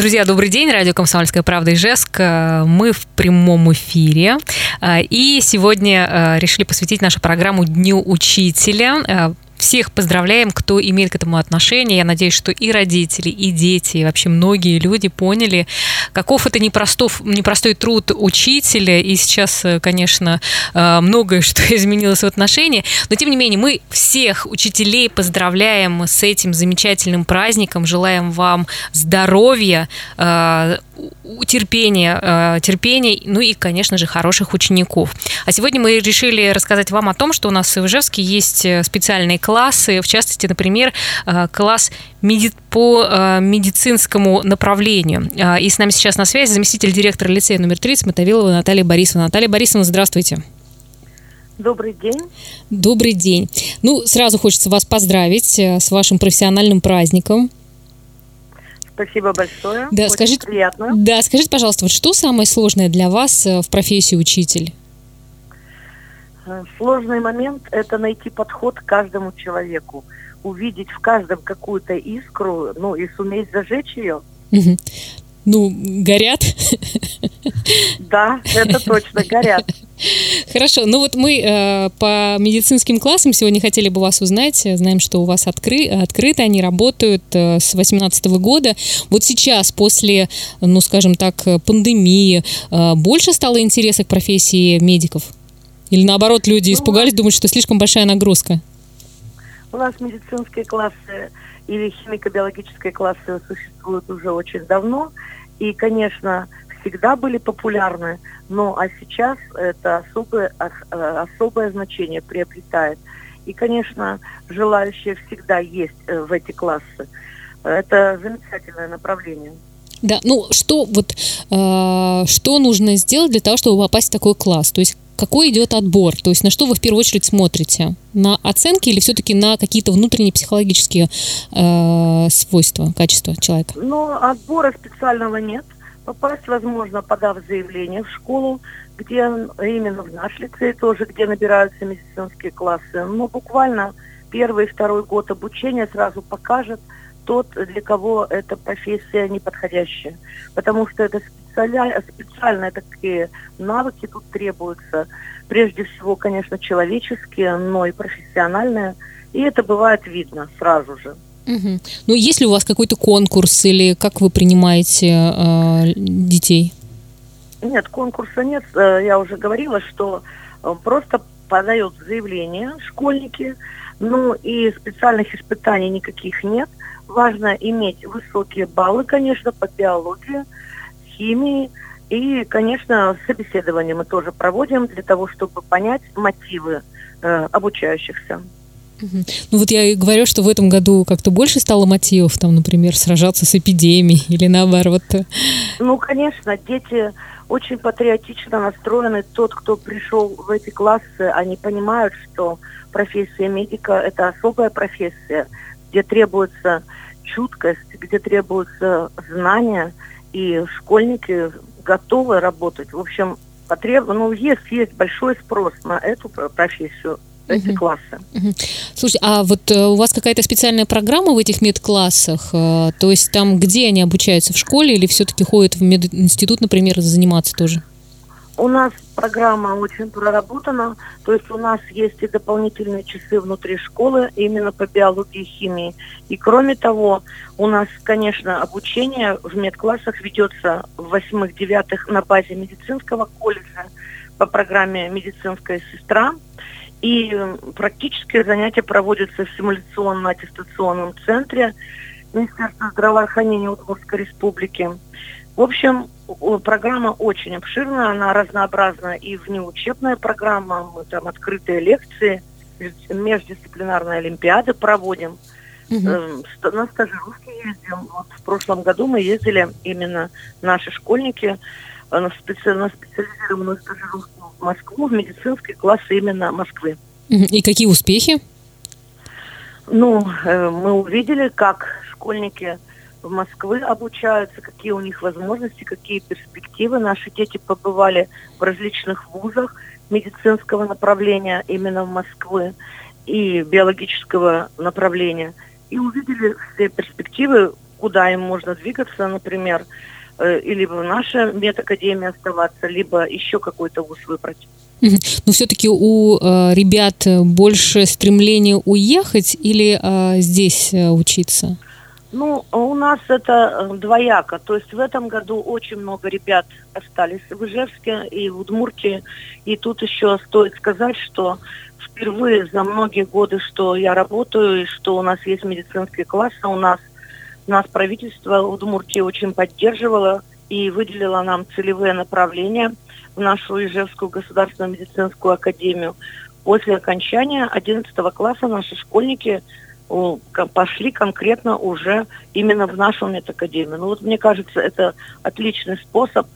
Друзья, добрый день. Радио «Комсомольская правда» Ижевск. Мы в прямом эфире. И сегодня решили посвятить нашу программу Дню учителя. Всех поздравляем, кто имеет к этому отношение. Я надеюсь, что и родители, и дети, и вообще многие люди поняли, каков это непростов, непростой труд учителя. И сейчас, конечно, э, многое что изменилось в отношении. Но, тем не менее, мы всех учителей поздравляем с этим замечательным праздником. Желаем вам здоровья, э, терпения, э, терпения, ну и, конечно же, хороших учеников. А сегодня мы решили рассказать вам о том, что у нас в Ижевске есть специальные классы, в частности, например, э, класс меди по э, медицинскому направлению. Э, и с нами сейчас на связи заместитель директора лицея номер 30 Мотовилова Наталья Борисовна. Наталья Борисовна, здравствуйте. Добрый день. Добрый день. Ну, сразу хочется вас поздравить с вашим профессиональным праздником. Спасибо большое. Да, Очень скажите, приятно. Да, скажите, пожалуйста, вот что самое сложное для вас в профессии учитель? Э, сложный момент – это найти подход к каждому человеку, увидеть в каждом какую-то искру, ну и суметь зажечь ее. Ну, горят? Да, это точно, горят. Хорошо, ну вот мы э, по медицинским классам сегодня хотели бы вас узнать. Знаем, что у вас откры, открыты, они работают э, с 2018 года. Вот сейчас, после, ну скажем так, пандемии, э, больше стало интереса к профессии медиков? Или наоборот, люди ну, испугались, думают, что слишком большая нагрузка? У нас медицинские классы или химико-биологические классы существуют уже очень давно. И, конечно, всегда были популярны, но а сейчас это особое, э, особое значение приобретает. И, конечно, желающие всегда есть э, в эти классы. Это замечательное направление. Да, ну что вот э, что нужно сделать для того, чтобы попасть в такой класс? То есть какой идет отбор? То есть на что вы в первую очередь смотрите? На оценки или все-таки на какие-то внутренние психологические э, свойства, качества человека? Ну, отбора специального нет. Попасть возможно, подав заявление в школу, где именно в наш лицей тоже, где набираются медицинские классы. Но буквально первый и второй год обучения сразу покажет, тот, для кого эта профессия неподходящая. Потому что это специальные, специальные такие навыки тут требуются. Прежде всего, конечно, человеческие, но и профессиональные. И это бывает видно сразу же. Угу. Ну, есть ли у вас какой-то конкурс или как вы принимаете э, детей? Нет, конкурса нет. Э, я уже говорила, что э, просто подают заявление школьники, ну и специальных испытаний никаких нет. Важно иметь высокие баллы, конечно, по биологии, химии. И, конечно, собеседование мы тоже проводим для того, чтобы понять мотивы э, обучающихся. Ну вот я и говорю, что в этом году как-то больше стало мотивов, там, например, сражаться с эпидемией или наоборот. Ну, конечно, дети очень патриотично настроены. Тот, кто пришел в эти классы, они понимают, что профессия медика – это особая профессия, где требуется чуткость, где требуются знания, и школьники готовы работать. В общем, потреб... ну, есть, есть большой спрос на эту профессию, эти угу. классы. Угу. Слушайте, а вот э, у вас какая-то специальная программа в этих медклассах? Э, то есть там, где они обучаются, в школе или все-таки ходят в мединститут, например, заниматься тоже? У нас программа очень проработана, то есть у нас есть и дополнительные часы внутри школы именно по биологии и химии. И кроме того, у нас, конечно, обучение в медклассах ведется в восьмых-девятых на базе медицинского колледжа по программе «Медицинская сестра». И практические занятия проводятся в симуляционно-аттестационном центре Министерства здравоохранения Удмуртской республики. В общем, программа очень обширная, она разнообразна и внеучебная программа, мы там открытые лекции, междисциплинарные олимпиады проводим. Угу. На стажировки ездим. Вот в прошлом году мы ездили именно наши школьники э, на, специ... на специализированную стажировку в Москву, в медицинский класс именно Москвы. И какие успехи? Ну, э, мы увидели, как школьники Москвы обучаются, какие у них возможности, какие перспективы. Наши дети побывали в различных вузах медицинского направления именно в Москвы и биологического направления. И увидели все перспективы куда им можно двигаться, например, э, либо в нашей медакадемии оставаться, либо еще какой-то вуз выбрать. Но все-таки у э, ребят больше стремления уехать или э, здесь учиться? Ну, у нас это э, двояко. То есть в этом году очень много ребят остались в Ижевске и в Удмуртии. И тут еще стоит сказать, что впервые за многие годы, что я работаю, и что у нас есть медицинские классы, у нас, нас правительство Удмуртии очень поддерживало и выделило нам целевые направления – в нашу Ижевскую государственную медицинскую академию. После окончания 11 класса наши школьники пошли конкретно уже именно в нашу медакадемию. Ну вот мне кажется, это отличный способ,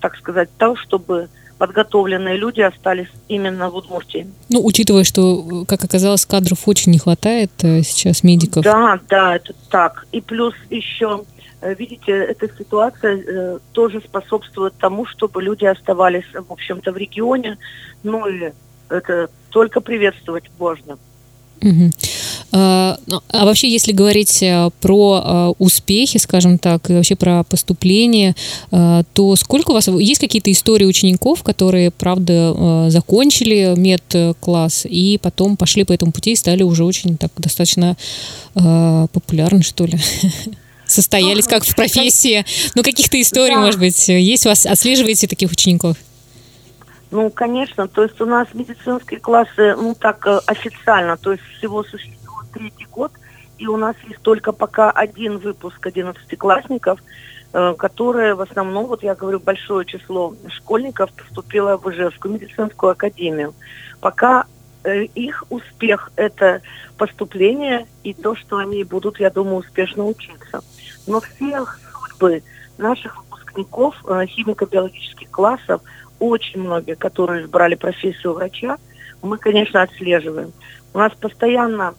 так сказать, того, чтобы подготовленные люди остались именно в Удмуртии. Ну, учитывая, что, как оказалось, кадров очень не хватает э, сейчас медиков. Да, да, это так. И плюс еще Э, видите, эта ситуация э, тоже способствует тому, чтобы люди оставались, в общем-то, в регионе. Ну и это только приветствовать можно. Угу. А, а вообще, если говорить э, про э, успехи, скажем так, и вообще про поступление, то сколько у вас есть какие-то истории учеников, которые, правда, закончили мед-класс и потом пошли по этому пути и стали уже очень так достаточно популярны, что ли? состоялись, как в профессии. Ну, каких-то историй, может быть, есть у вас? Отслеживаете таких учеников? Ну, конечно. То есть у нас медицинские классы, ну, так э, официально, то есть всего существует третий год, и у нас есть только пока один выпуск одиннадцатиклассников, э, которые в основном, вот я говорю, большое число школьников поступило в Ижевскую медицинскую академию. Пока э, их успех – это поступление и то, что они будут, я думаю, успешно учиться но все судьбы наших выпускников э, химико-биологических классов, очень многие, которые избрали профессию врача, мы, конечно, отслеживаем. У нас постоянно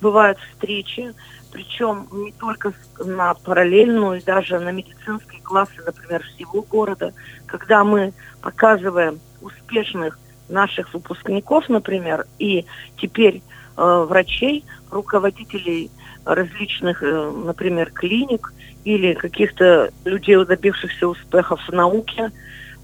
бывают встречи, причем не только на параллельную, даже на медицинские классы, например, всего города, когда мы показываем успешных наших выпускников, например, и теперь э, врачей, руководителей различных, э, например, клиник или каких-то людей, добившихся успехов в науке,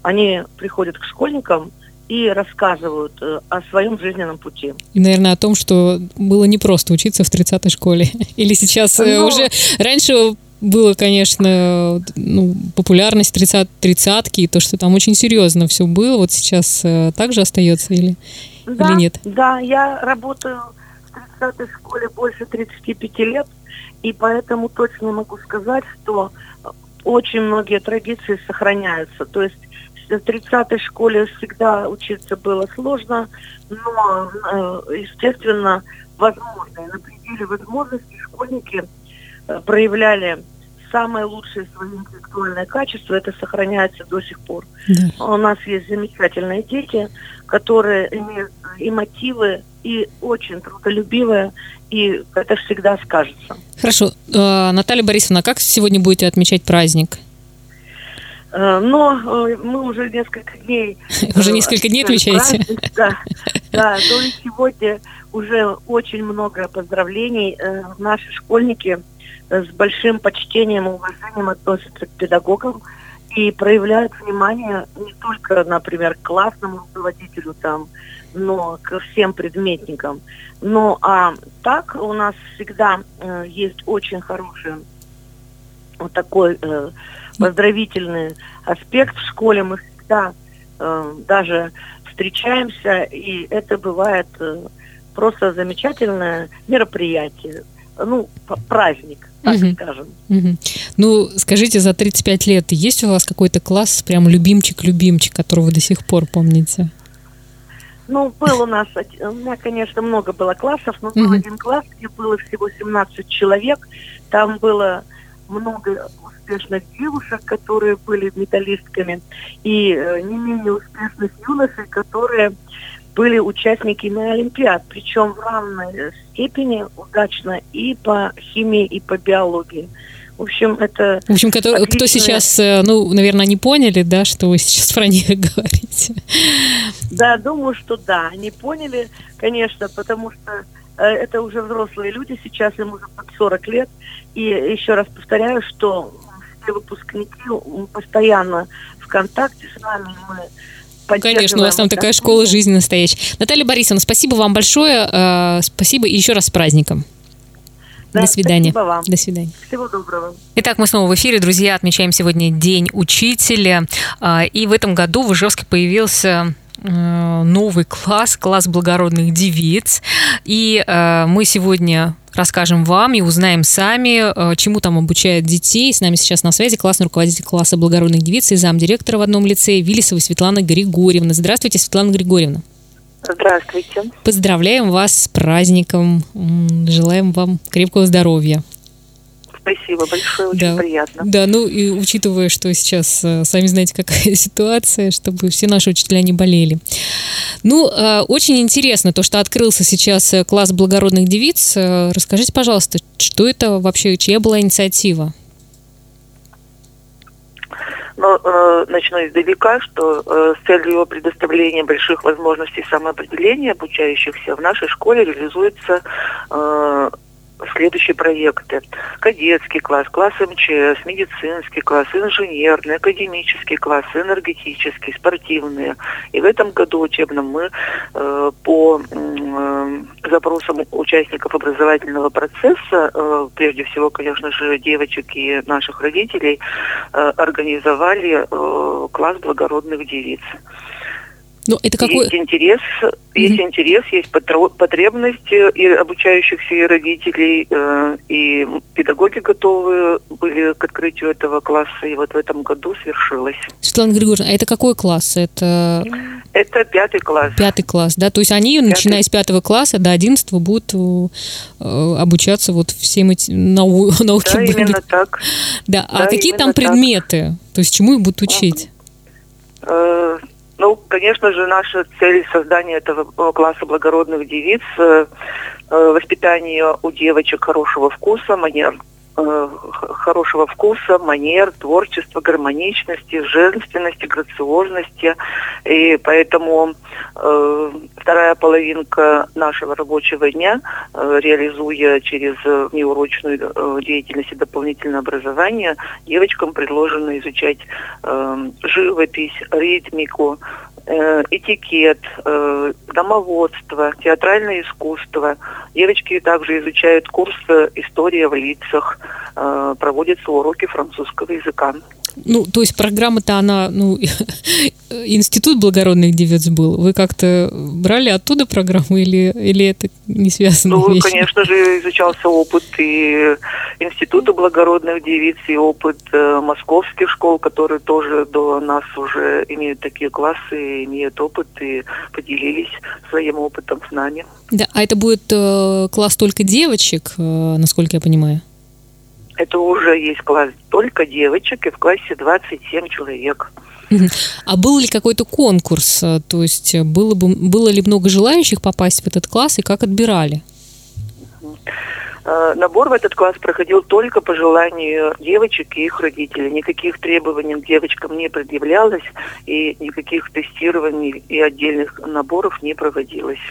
они приходят к школьникам и рассказывают э, о своем жизненном пути. И, наверное, о том, что было непросто учиться в 30-й школе. Или сейчас э, Но... уже... Раньше было, конечно, ну, популярность 30 тридцатки, и то, что там очень серьезно все было, вот сейчас также остается или, да, или нет? Да, я работаю 30-й школе больше 35 лет, и поэтому точно могу сказать, что очень многие традиции сохраняются. То есть в 30-й школе всегда учиться было сложно, но, э, естественно, возможно. На пределе возможностей школьники э, проявляли самое лучшее свои интеллектуальные качества, это сохраняется до сих пор. Да. У нас есть замечательные дети, которые имеют и мотивы, и очень трудолюбивые, и это всегда скажется. Хорошо. Э, Наталья Борисовна, как сегодня будете отмечать праздник? Э, но э, мы уже несколько дней... Уже несколько дней отмечаете? Да, да. То есть сегодня уже очень много поздравлений. Наши школьники с большим почтением и уважением относятся к педагогам и проявляют внимание не только, например, к классному руководителю, там, но ко всем предметникам. Ну, а так у нас всегда э, есть очень хороший вот такой э, поздравительный аспект в школе. Мы всегда э, даже встречаемся, и это бывает э, просто замечательное мероприятие ну, праздник, так угу. скажем. Угу. Ну, скажите, за 35 лет есть у вас какой-то класс, прям любимчик-любимчик, которого вы до сих пор помните? Ну, был у нас, у меня, конечно, много было классов, но был один класс, где было всего 17 человек. Там было много успешных девушек, которые были металлистками, и э, не менее успешных юношей, которые были участниками Олимпиад, причем в равной степени удачно и по химии, и по биологии. В общем, это... В общем, кто, отличное... кто сейчас, э, ну, наверное, не поняли, да, что вы сейчас про них говорите. Да, думаю, что да, они поняли, конечно, потому что э, это уже взрослые люди, сейчас им уже под 40 лет, И еще раз повторяю, что все выпускники постоянно в контакте с нами, мы ну, конечно, у вас там такая школа жизни настоящая. Наталья Борисовна, спасибо вам большое. Э, спасибо и еще раз с праздником. Да, До свидания. Спасибо вам. До свидания. Всего доброго. Итак, мы снова в эфире, друзья. Отмечаем сегодня День учителя. А, и в этом году в Ижевске появился э, новый класс, класс благородных девиц. И э, мы сегодня расскажем вам и узнаем сами, э, чему там обучают детей. С нами сейчас на связи классный руководитель класса благородных девиц и замдиректора в одном лице Виллисова Светлана Григорьевна. Здравствуйте, Светлана Григорьевна. Здравствуйте. Поздравляем вас с праздником. Желаем вам крепкого здоровья. Спасибо большое, очень да. приятно. Да, ну и учитывая, что сейчас, э, сами знаете, какая ситуация, чтобы все наши учителя не болели. Ну, э, очень интересно то, что открылся сейчас э, класс благородных девиц. Расскажите, пожалуйста, что это вообще, чья была инициатива? Но э, начну издалека, что э, с целью предоставления больших возможностей самоопределения обучающихся в нашей школе реализуется э, следующие проекты. Кадетский класс, класс МЧС, медицинский класс, инженерный, академический класс, энергетический, спортивные. И в этом году учебном мы э, по э, запросам участников образовательного процесса, э, прежде всего, конечно же, девочек и наших родителей, э, организовали э, класс благородных девиц. Ну, это какой... Есть интерес, mm-hmm. есть интерес, есть потребность и обучающихся и родителей, э, и педагоги готовы были к открытию этого класса, и вот в этом году свершилось. Светлана Григорьевна, а это какой класс? Это... Это пятый класс. Пятый класс, да? То есть они, пятый. начиная с пятого класса до одиннадцатого, будут э, обучаться вот всем этим нау... науке. Да, именно так. Да, а да, какие там предметы? Так. То есть чему их будут учить? Ну, конечно же, наша цель создания этого класса благородных девиц, э, э, воспитание у девочек хорошего вкуса, манер Э, хорошего вкуса, манер, творчества, гармоничности, женственности, грациозности. И поэтому э, вторая половинка нашего рабочего дня, э, реализуя через неурочную э, деятельность и дополнительное образование, девочкам предложено изучать э, живопись, ритмику, э, этикет, э, домоводство, театральное искусство. Девочки также изучают курс «История в лицах», э, проводятся уроки французского языка. Ну, то есть программа-то она, ну, институт благородных девиц был. Вы как-то брали оттуда программу или, или это не связано? Ну, вещи? конечно же, изучался опыт и института благородных девиц, и опыт э, московских школ, которые тоже до нас уже имеют такие классы, имеют опыт и поделились своим опытом с нами. Да, а это будет э, класс только девочек, э, насколько я понимаю? Это уже есть класс только девочек, и в классе 27 человек. А был ли какой-то конкурс? То есть было, бы, было ли много желающих попасть в этот класс, и как отбирали? Э, набор в этот класс проходил только по желанию девочек и их родителей. Никаких требований к девочкам не предъявлялось, и никаких тестирований и отдельных наборов не проводилось.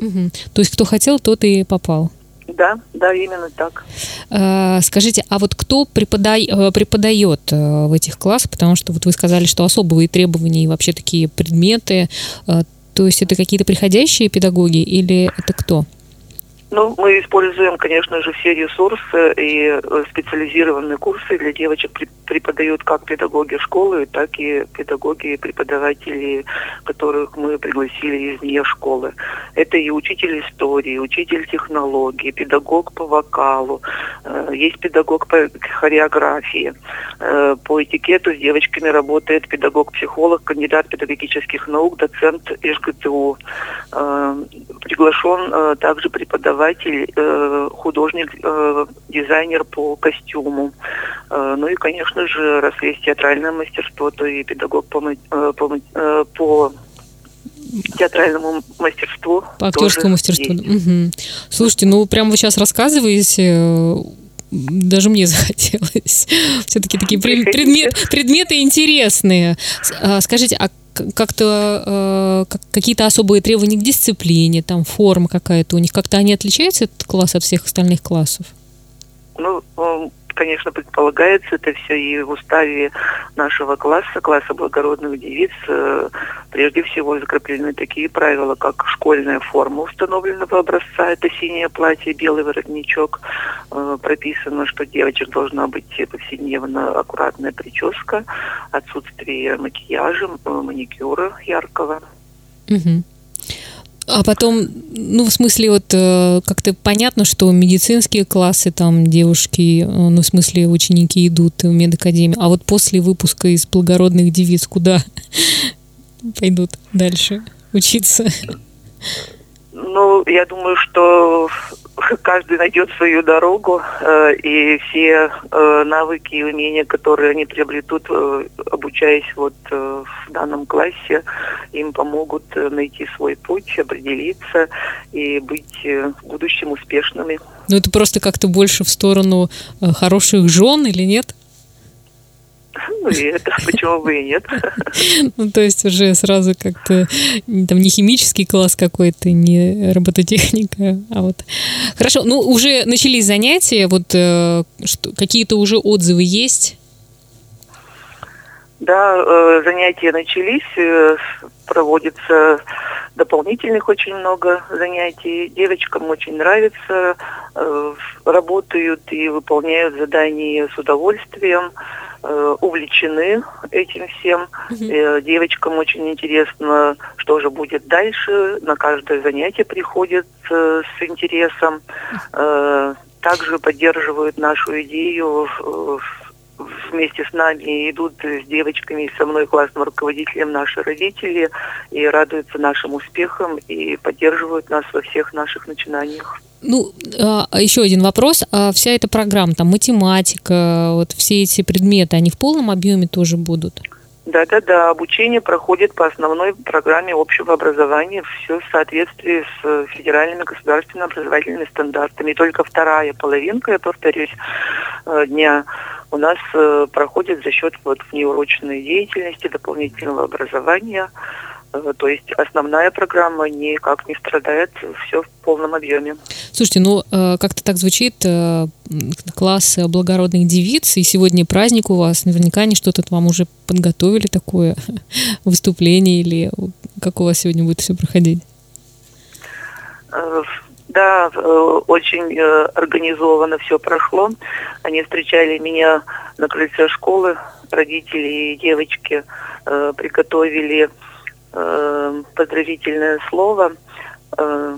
Угу. То есть кто хотел, тот и попал? Да, да, именно так. Э, скажите, а вот кто преподай, э, преподает э, в этих классах? Потому что вот вы сказали, что особые требования и вообще такие предметы. То есть это какие-то приходящие педагоги или это кто? Ну, мы используем, конечно же, все ресурсы и э, специализированные курсы для девочек преподают как педагоги школы, так и педагоги и преподаватели, которых мы пригласили из школы. Это и учитель истории, учитель технологии, педагог по вокалу, э, есть педагог по хореографии. Э, по этикету с девочками работает педагог-психолог, кандидат педагогических наук, доцент ИЖГТУ. Приглашен также преподаватель преподаватель, э, художник, э, дизайнер по костюму. Э, ну и, конечно же, раз есть театральное мастерство, то и педагог по, по, по театральному мастерству. По актерскому мастерству. Угу. Слушайте, ну прям вы сейчас рассказываете, даже мне захотелось. Все-таки такие предмет, предметы интересные. А, скажите, а как-то э, какие-то особые требования к дисциплине, там форма какая-то у них, как-то они отличаются этот класс от всех остальных классов? Ну, конечно, предполагается это все и в уставе нашего класса, класса благородных девиц, э, прежде всего закреплены такие правила, как школьная форма установленного образца, это синее платье, белый воротничок, э, прописано, что девочек должна быть повседневно аккуратная прическа, отсутствие макияжа, маникюра яркого. Угу. А потом, ну, в смысле, вот э, как-то понятно, что медицинские классы, там девушки, э, ну, в смысле, ученики идут в медакадемию, а вот после выпуска из благородных девиц куда пойдут дальше учиться? Ну, я думаю, что каждый найдет свою дорогу, э, и все э, навыки и умения, которые они приобретут, э, обучаясь вот в данном классе, им помогут найти свой путь, определиться и быть в будущем успешными. Ну, это просто как-то больше в сторону хороших жен или нет? Ну и это, почему бы и нет. Ну, то есть уже сразу как-то там не химический класс какой-то, не робототехника, а вот... Хорошо, ну уже начались занятия, вот э, какие-то уже отзывы есть? Да, э, занятия начались, э, проводится дополнительных очень много занятий. Девочкам очень нравится, э, работают и выполняют задания с удовольствием. Увлечены этим всем. Угу. Девочкам очень интересно, что же будет дальше. На каждое занятие приходят с интересом. Также поддерживают нашу идею вместе с нами идут с девочками и со мной классным руководителем наши родители и радуются нашим успехам и поддерживают нас во всех наших начинаниях. Ну, а, а еще один вопрос. А вся эта программа, там математика, вот все эти предметы, они в полном объеме тоже будут? Да, да, да. Обучение проходит по основной программе общего образования, все в соответствии с федеральными государственными образовательными стандартами. И только вторая половинка, я повторюсь, э, дня у нас э, проходит за счет вот внеурочной деятельности, дополнительного образования. Э, то есть основная программа никак не страдает, все в полном объеме. Слушайте, ну э, как-то так звучит класс благородных девиц, и сегодня праздник у вас, наверняка они что-то вам уже подготовили такое выступление, или как у вас сегодня будет все проходить? Да, очень организованно все прошло. Они встречали меня на крыльце школы, родители и девочки приготовили э, поздравительное слово. Э,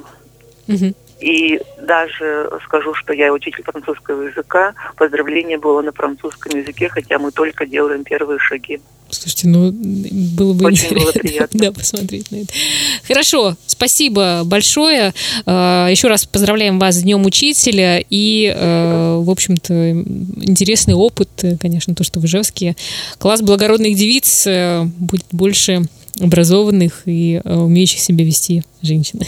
угу. И даже скажу, что я учитель французского языка. Поздравление было на французском языке, хотя мы только делаем первые шаги. Слушайте, ну было бы Очень было приятно. да, посмотреть на это. Хорошо, спасибо большое. А, Еще раз поздравляем вас с Днем Учителя. И, э, в общем-то, интересный опыт, конечно, то, что в Ижевске класс благородных девиц э, будет больше образованных и э, умеющих себя вести женщин.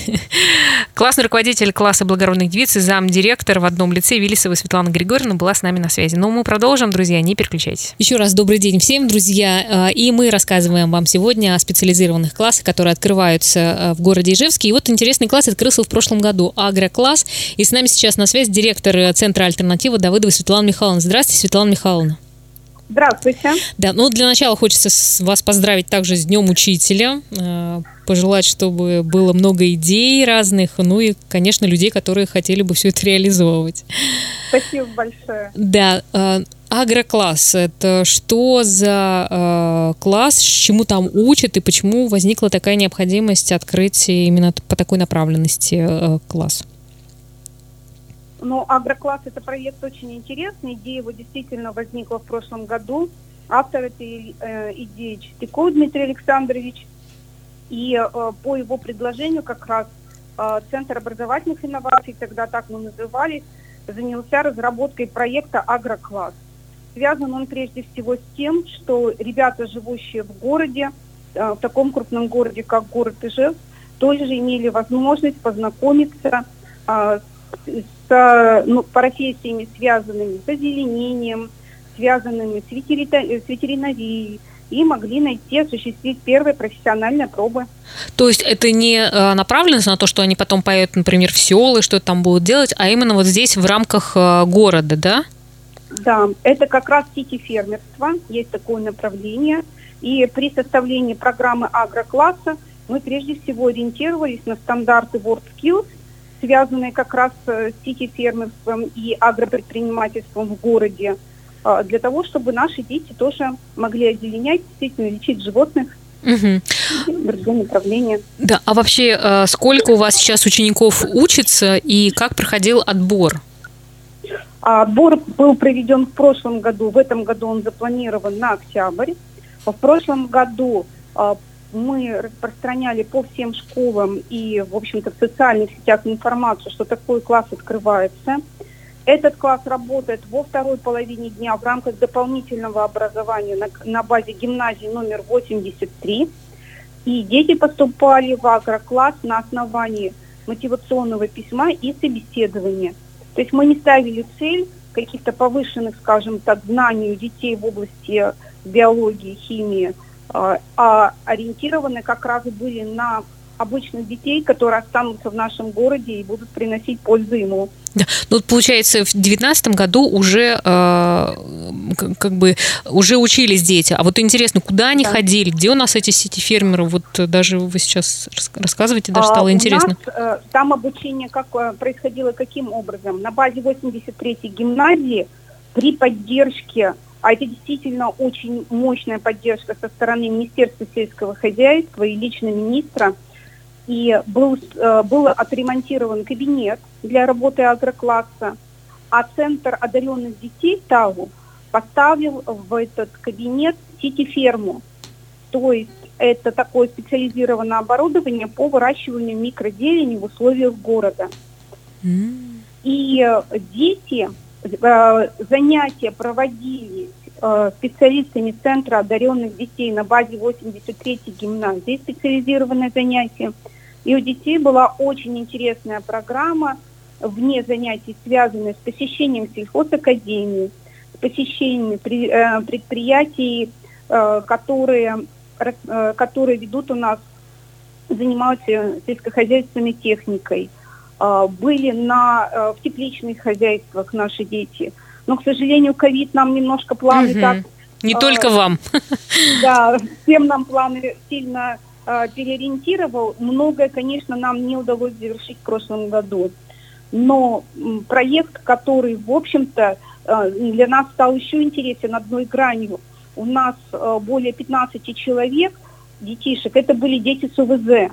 Классный руководитель класса благородных девиц и замдиректор в одном лице Виллисова Светлана Григорьевна была с нами на связи. Но мы продолжим, друзья, не переключайтесь. Еще раз добрый день всем, друзья. Э, и мы рассказываем вам сегодня о специализированных классах, которые открываются э, в городе Ижевске. И вот интересный класс открылся в прошлом году, агрокласс. И с нами сейчас на связи директор Центра альтернатива Давыдова Светлана Михайловна. Здравствуйте, Светлана Михайловна. Здравствуйте. Да, ну для начала хочется вас поздравить также с Днем Учителя, э, пожелать, чтобы было много идей разных, ну и, конечно, людей, которые хотели бы все это реализовывать. Спасибо большое. Да, э, агрокласс – это что за э, класс, чему там учат и почему возникла такая необходимость открыть именно по такой направленности класс? Ну, агрокласс – это проект очень интересный. Идея его действительно возникла в прошлом году. Автор этой э, идеи Чистяков Дмитрий Александрович. И э, по его предложению как раз э, Центр образовательных инноваций, тогда так мы назывались, занялся разработкой проекта «Агрокласс». Связан он прежде всего с тем, что ребята, живущие в городе, э, в таком крупном городе, как город Ижевск, тоже имели возможность познакомиться э, с с ну, профессиями, связанными с озеленением, связанными с, ветеринарией, и могли найти, осуществить первые профессиональные пробы. То есть это не э, направленность на то, что они потом поедут, например, в селы, что там будут делать, а именно вот здесь в рамках э, города, да? Да, это как раз сити-фермерство, есть такое направление. И при составлении программы агрокласса мы прежде всего ориентировались на стандарты WorldSkills, связанные как раз с сити-фермерством и агропредпринимательством в городе, для того, чтобы наши дети тоже могли озеленять, действительно лечить животных Угу. Другое направление. Да, а вообще э, сколько у вас сейчас учеников учится и как проходил отбор? А, отбор был проведен в прошлом году, в этом году он запланирован на октябрь. В прошлом году а, мы распространяли по всем школам и, в общем-то, в социальных сетях информацию, что такой класс открывается. Этот класс работает во второй половине дня в рамках дополнительного образования на, на базе гимназии номер 83. И дети поступали в агрокласс на основании мотивационного письма и собеседования. То есть мы не ставили цель каких-то повышенных, скажем так, знаний у детей в области биологии, химии, а, а ориентированы как раз были на обычных детей, которые останутся в нашем городе и будут приносить пользу ему. Да. Ну, получается, в 2019 году уже э, как бы уже учились дети. А вот интересно, куда они да. ходили? Где у нас эти сети фермеров? Вот даже вы сейчас рассказываете, даже стало а, интересно. У нас, э, там обучение как э, происходило каким образом? На базе 83-й гимназии при поддержке а это действительно очень мощная поддержка со стороны Министерства сельского хозяйства и лично министра – и был, э, был отремонтирован кабинет для работы агрокласса, а Центр одаренных детей ТАУ поставил в этот кабинет сити-ферму. То есть это такое специализированное оборудование по выращиванию микрозелени в условиях города. И дети, занятия проводились специалистами Центра одаренных детей на базе 83-й гимназии, специализированное занятие. И у детей была очень интересная программа вне занятий, связанная с посещением сельхозакадемии, с посещением э, предприятий, э, которые, э, которые ведут у нас, занимаются сельскохозяйственной техникой. Были на, в тепличных хозяйствах наши дети. Но, к сожалению, ковид нам немножко планы угу. так... Не только вам. Да, всем нам планы сильно э, переориентировал. Многое, конечно, нам не удалось завершить в прошлом году. Но проект, который, в общем-то, э, для нас стал еще интересен одной гранью. У нас э, более 15 человек, детишек, это были дети с УВЗ.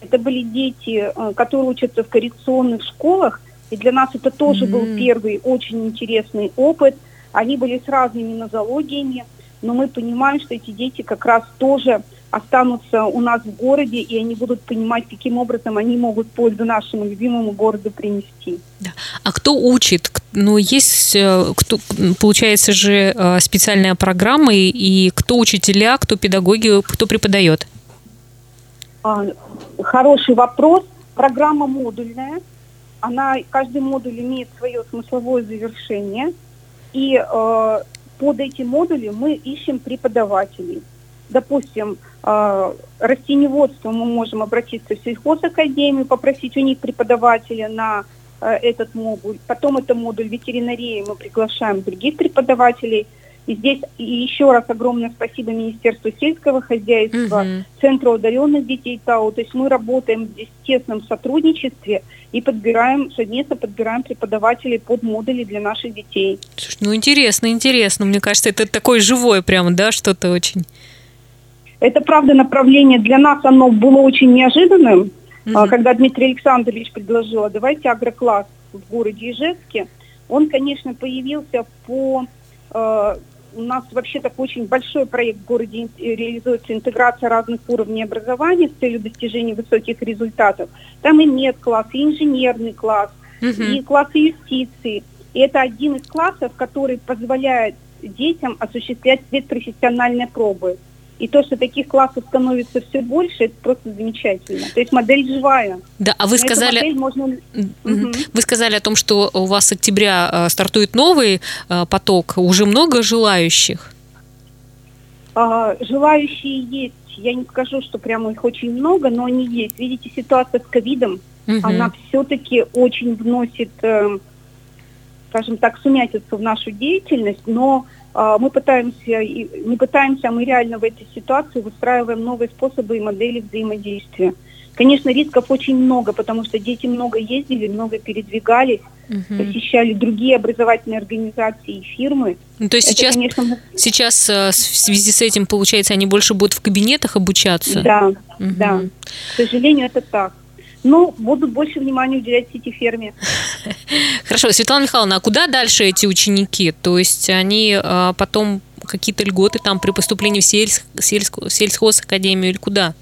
Это были дети, э, которые учатся в коррекционных школах. И для нас это тоже mm-hmm. был первый очень интересный опыт. Они были с разными нозологиями, но мы понимаем, что эти дети как раз тоже останутся у нас в городе, и они будут понимать, каким образом они могут пользу нашему любимому городу принести. Да. А кто учит? Ну, есть, э, кто, получается же, э, специальная программа, и кто учителя, кто педагоги, кто преподает? А, хороший вопрос. Программа модульная. Она, каждый модуль имеет свое смысловое завершение. И э, под эти модули мы ищем преподавателей допустим, а, растеневодство мы можем обратиться в сельхозакадемию, попросить у них преподавателя на а, этот модуль. Потом это модуль ветеринарии, мы приглашаем других преподавателей. И здесь еще раз огромное спасибо Министерству сельского хозяйства, угу. Центру удаленных детей ТАУ. То есть мы работаем здесь в тесном сотрудничестве и подбираем, совместно подбираем преподавателей под модули для наших детей. Слушай, ну интересно, интересно. Мне кажется, это такое живое прямо, да, что-то очень... Это, правда, направление для нас оно было очень неожиданным, mm-hmm. когда Дмитрий Александрович предложил, а давайте агрокласс в городе Ижевске. Он, конечно, появился по... Э, у нас вообще такой очень большой проект в городе реализуется интеграция разных уровней образования с целью достижения высоких результатов. Там и медкласс, и инженерный класс, mm-hmm. и классы юстиции. И это один из классов, который позволяет детям осуществлять предпрофессиональные пробы. И то, что таких классов становится все больше, это просто замечательно. То есть модель живая. Да, а вы сказали, можно... угу. вы сказали о том, что у вас с октября э, стартует новый э, поток. Уже много желающих? А, желающие есть я не скажу, что прямо их очень много, но они есть. Видите, ситуация с ковидом, угу. она все-таки очень вносит, э, скажем так, сумятицу в нашу деятельность, но мы пытаемся, не пытаемся, а мы реально в этой ситуации выстраиваем новые способы и модели взаимодействия. Конечно, рисков очень много, потому что дети много ездили, много передвигались, угу. посещали другие образовательные организации и фирмы. Ну, то есть Это, сейчас, конечно, сейчас э, в связи с этим, получается, они больше будут в кабинетах обучаться? Да, угу. да. К сожалению, это так. Но будут больше внимания уделять сети-ферме. Хорошо, Светлана Михайловна, а куда дальше эти ученики? То есть они а, потом какие-то льготы там при поступлении в сельск, сельск, сельхозакадемию или куда?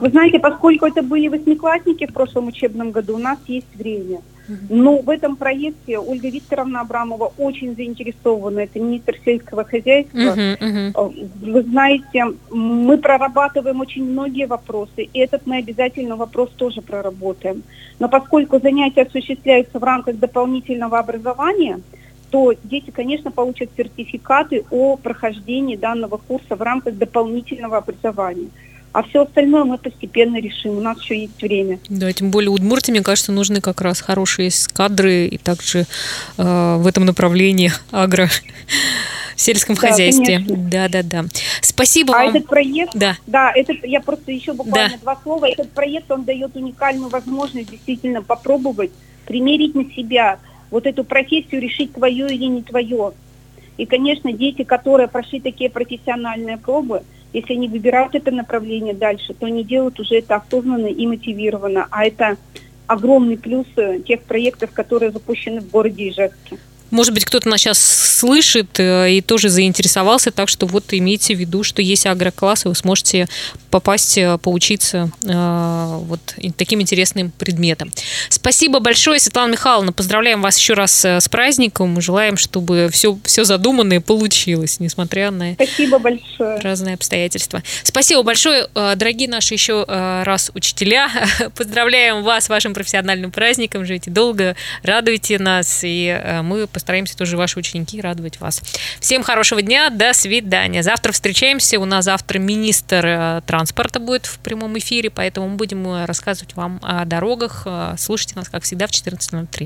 Вы знаете, поскольку это были восьмиклассники в прошлом учебном году, у нас есть время. Но в этом проекте Ольга Викторовна Абрамова очень заинтересована. Это министр сельского хозяйства. Uh-huh, uh-huh. Вы знаете, мы прорабатываем очень многие вопросы, и этот мы обязательно вопрос тоже проработаем. Но поскольку занятия осуществляются в рамках дополнительного образования, то дети, конечно, получат сертификаты о прохождении данного курса в рамках дополнительного образования. А все остальное мы постепенно решим. У нас еще есть время. Да, тем более Удмуртии, мне кажется, нужны как раз хорошие кадры и также э, в этом направлении агро в сельском да, хозяйстве. Конечно. Да, да, да. Спасибо а вам. этот проект, да, да этот, я просто еще буквально да. два слова. Этот проект, он дает уникальную возможность действительно попробовать, примерить на себя вот эту профессию, решить твое или не твое. И, конечно, дети, которые прошли такие профессиональные пробы, если они выбирают это направление дальше, то они делают уже это осознанно и мотивированно. А это огромный плюс э, тех проектов, которые запущены в городе Ижевске. Может быть, кто-то нас сейчас слышит э, и тоже заинтересовался, так что вот имейте в виду, что есть агроклассы, вы сможете попасть, э, поучиться э, вот таким интересным предметом. Спасибо большое, Светлана Михайловна. Поздравляем вас еще раз с праздником. Желаем, чтобы все, все задуманное получилось, несмотря на Спасибо большое. разные обстоятельства. Спасибо большое, дорогие наши еще раз учителя. Поздравляем вас с вашим профессиональным праздником. Живите долго, радуйте нас, и мы постараемся тоже ваши ученики радовать вас. Всем хорошего дня, до свидания. Завтра встречаемся. У нас завтра министр э, транспорта будет в прямом эфире, поэтому мы будем э, рассказывать вам о дорогах. Э, слушайте нас, как всегда, в 14.03.